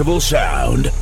Festival sound.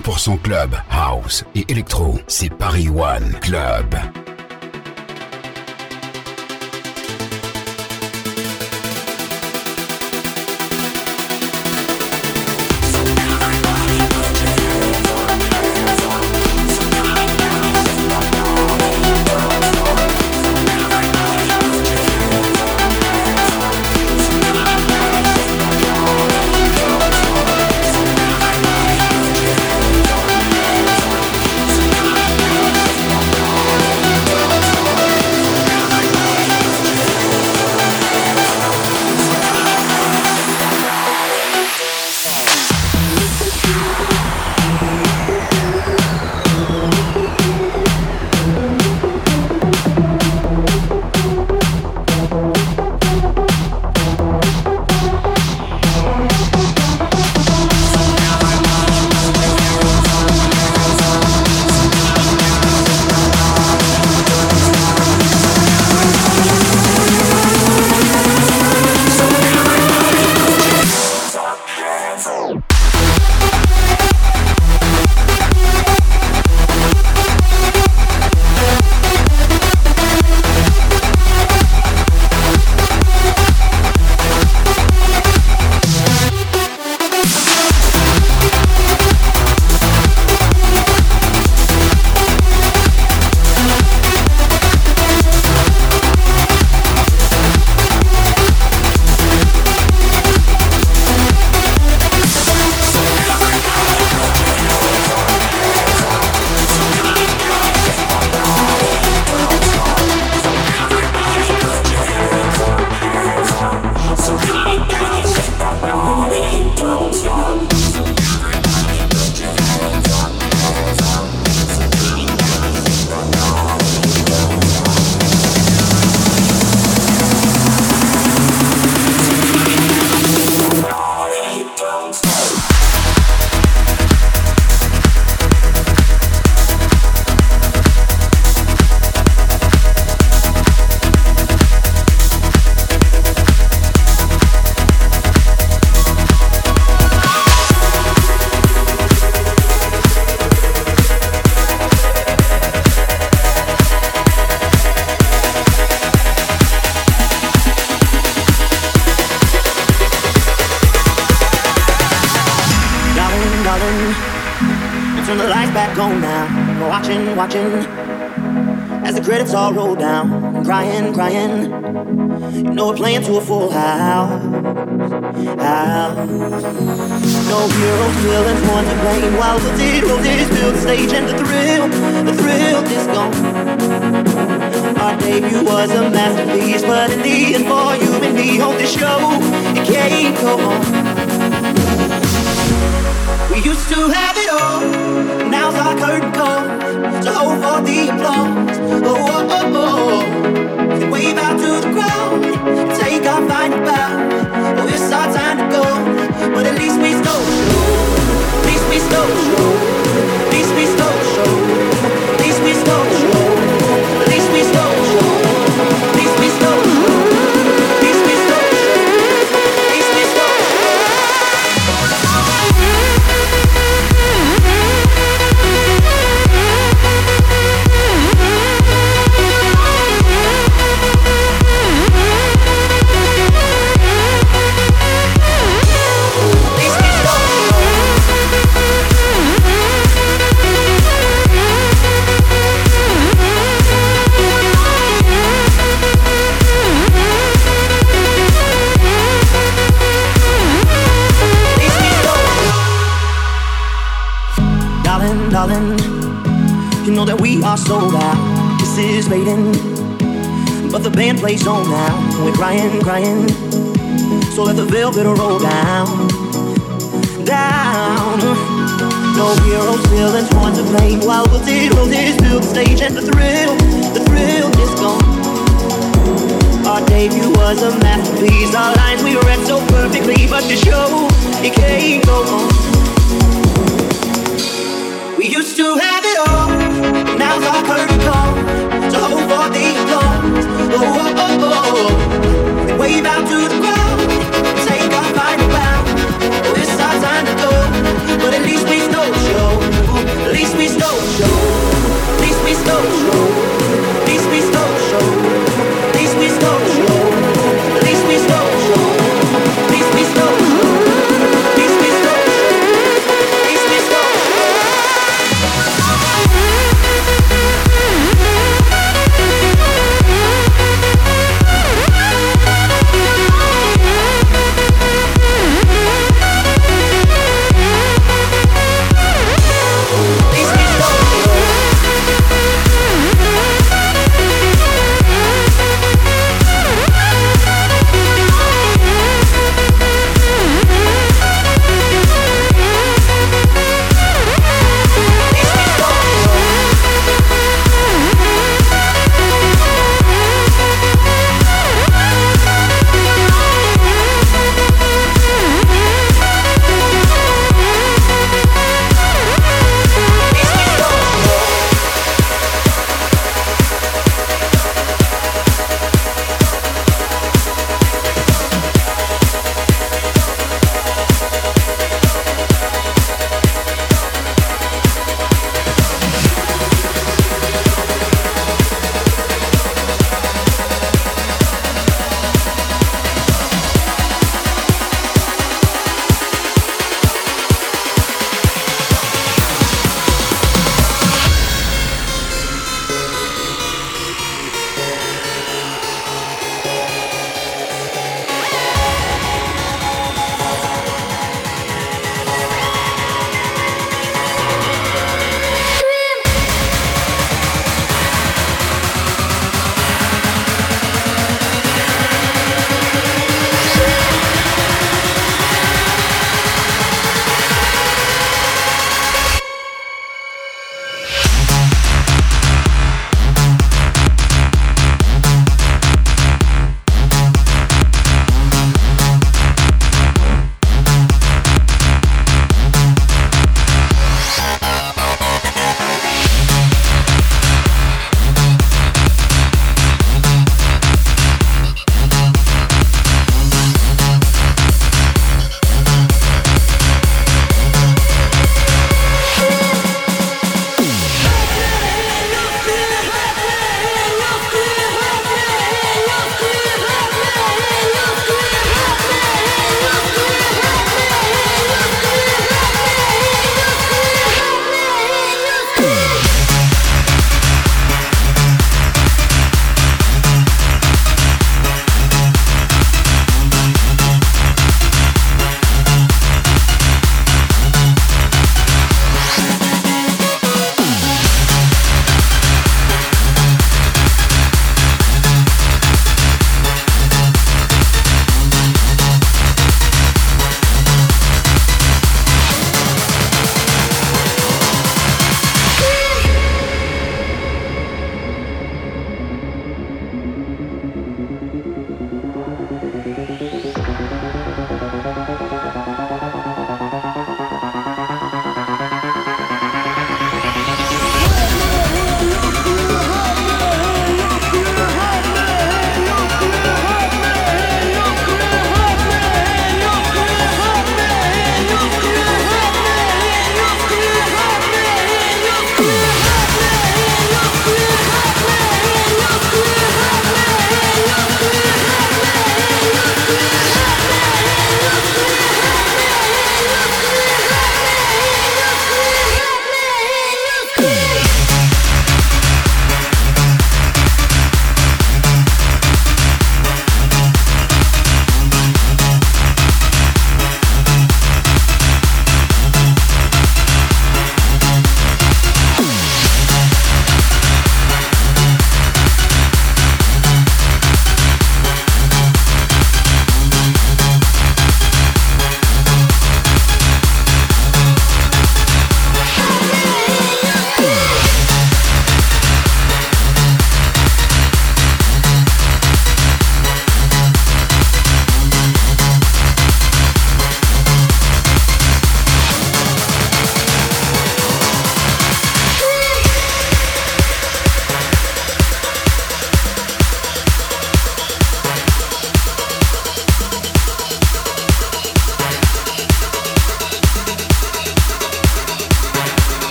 100% club, house et électro, c'est Paris One Club.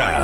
And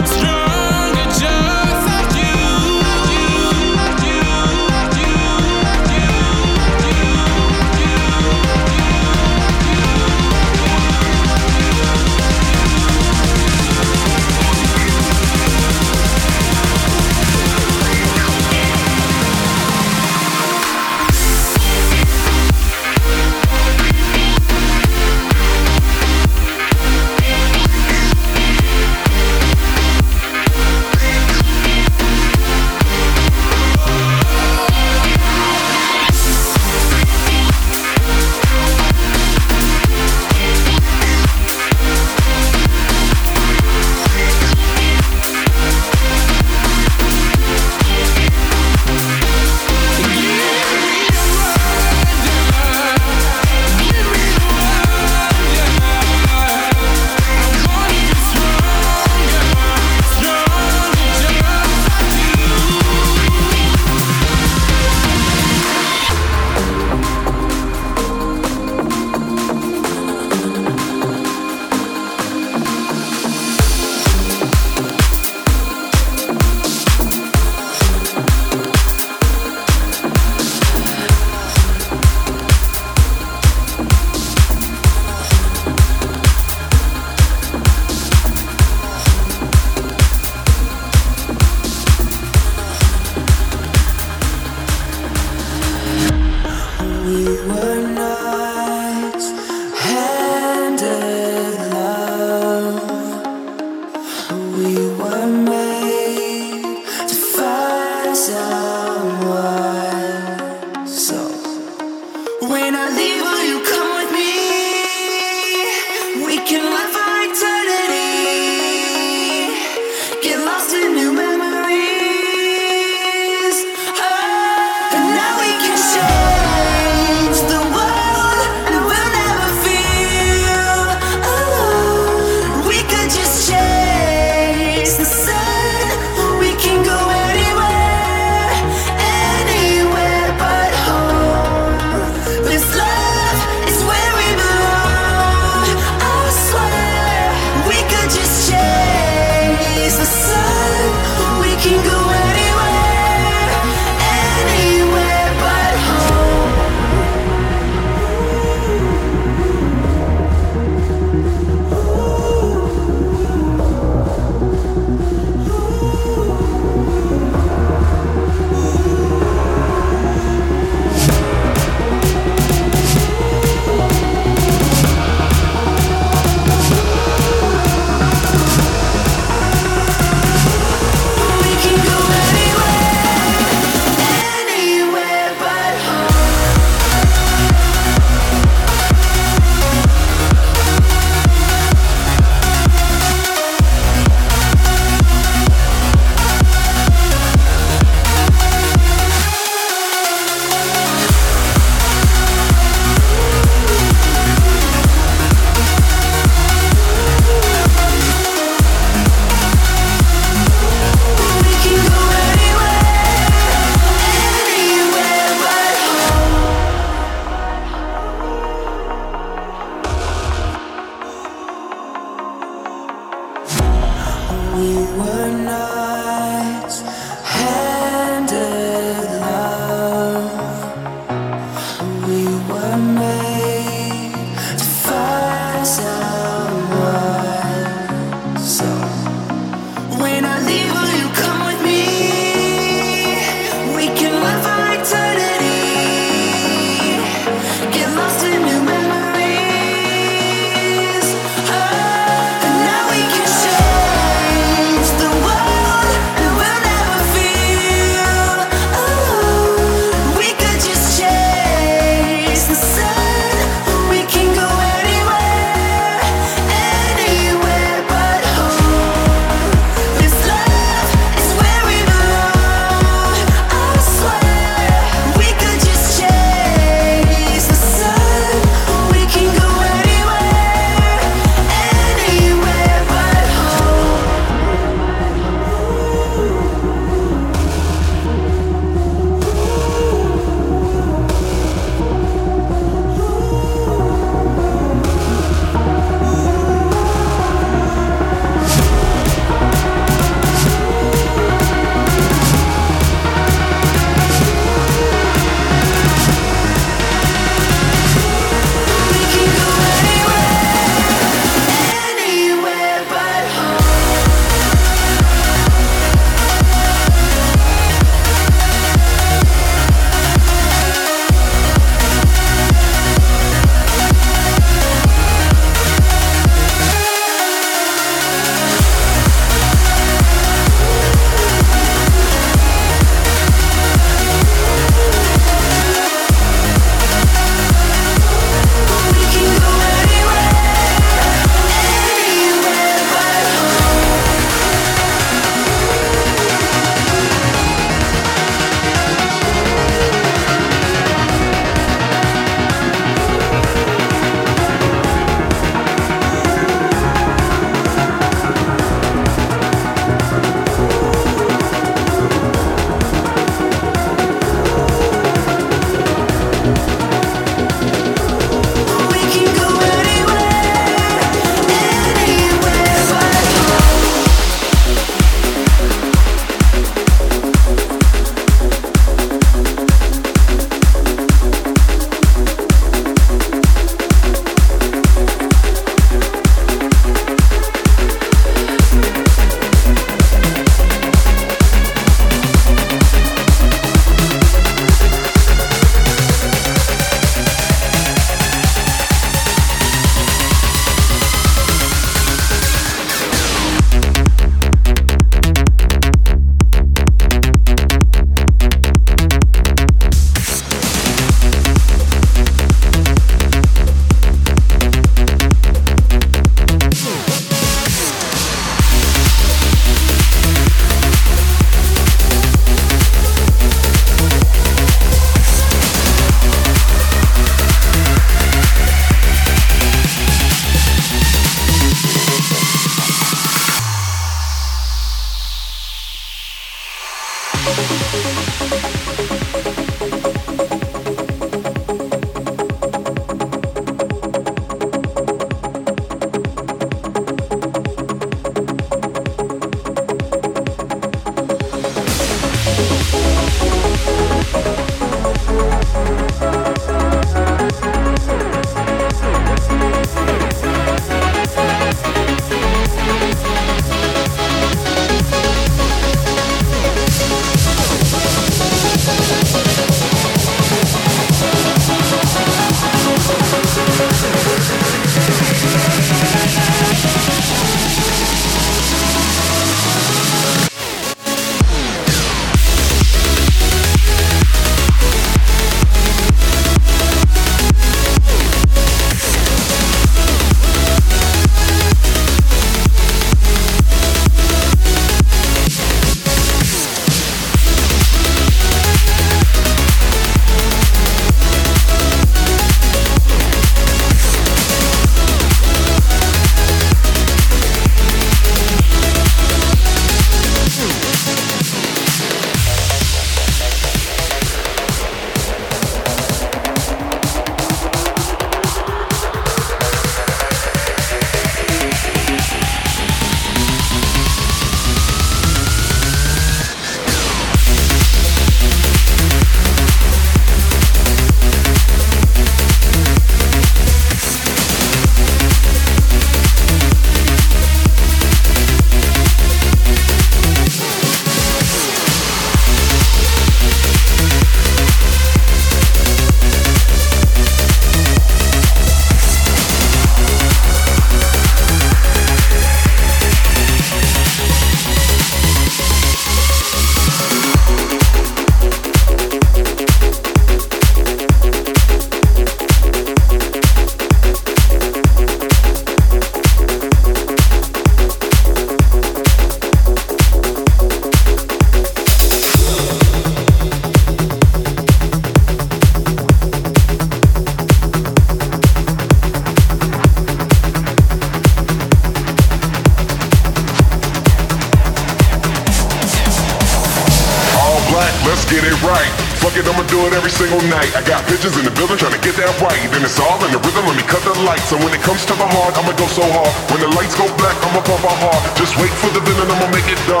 And when it comes to the heart, I'ma go so hard. When the lights go black, I'ma pump my heart. Just wait for the villain, I'ma make it dark.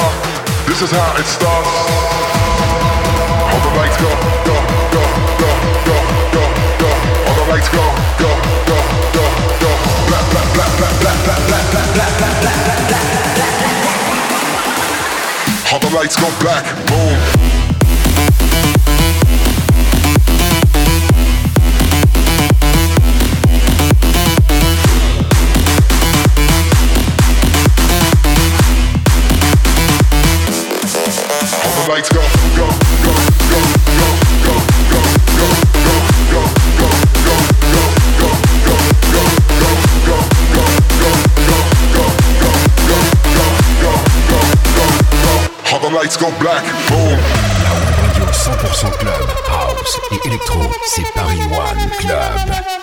This is how it starts. All the lights go, go, go, go, go, go, go. All the lights go, go, go, go, go. Black, black, black, black, black, black, black, black, black, black, black, black, black. All the lights go black, boom. Lights go black, boom. La radio 100% club, house et électro, c'est Paris One Club.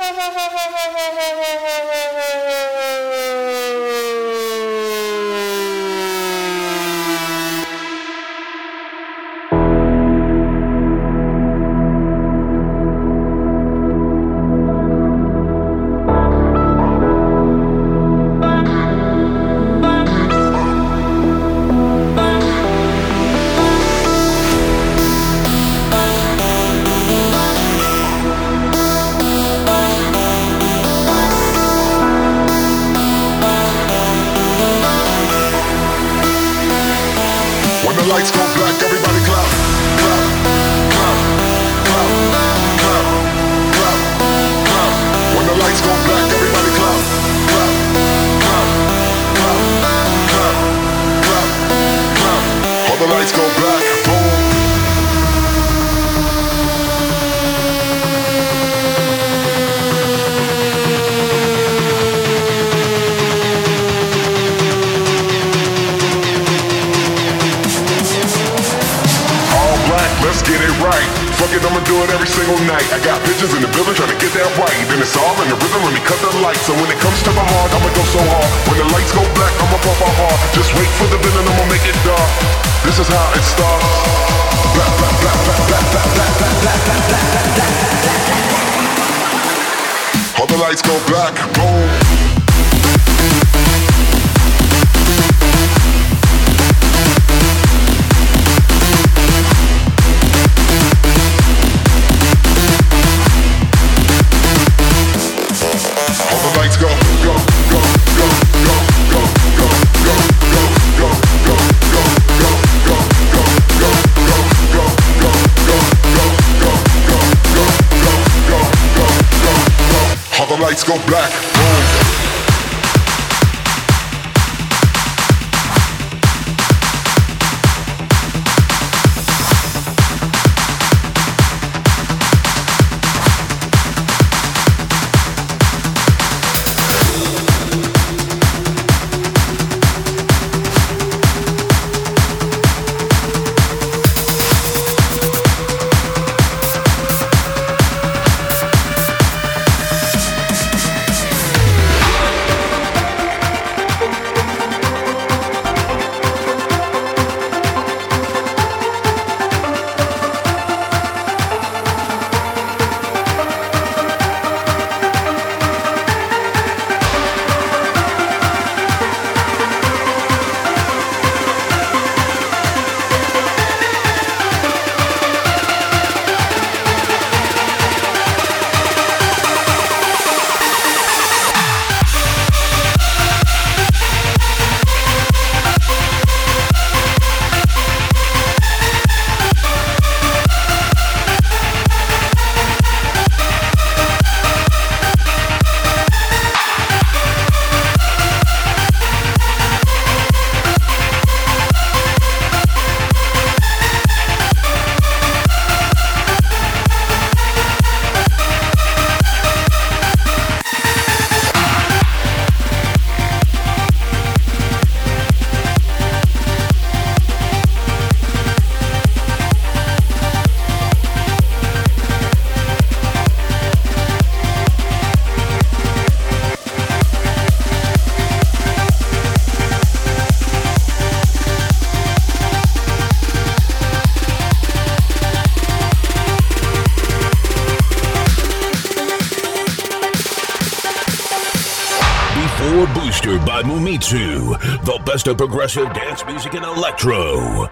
Best of progressive dance music and electro.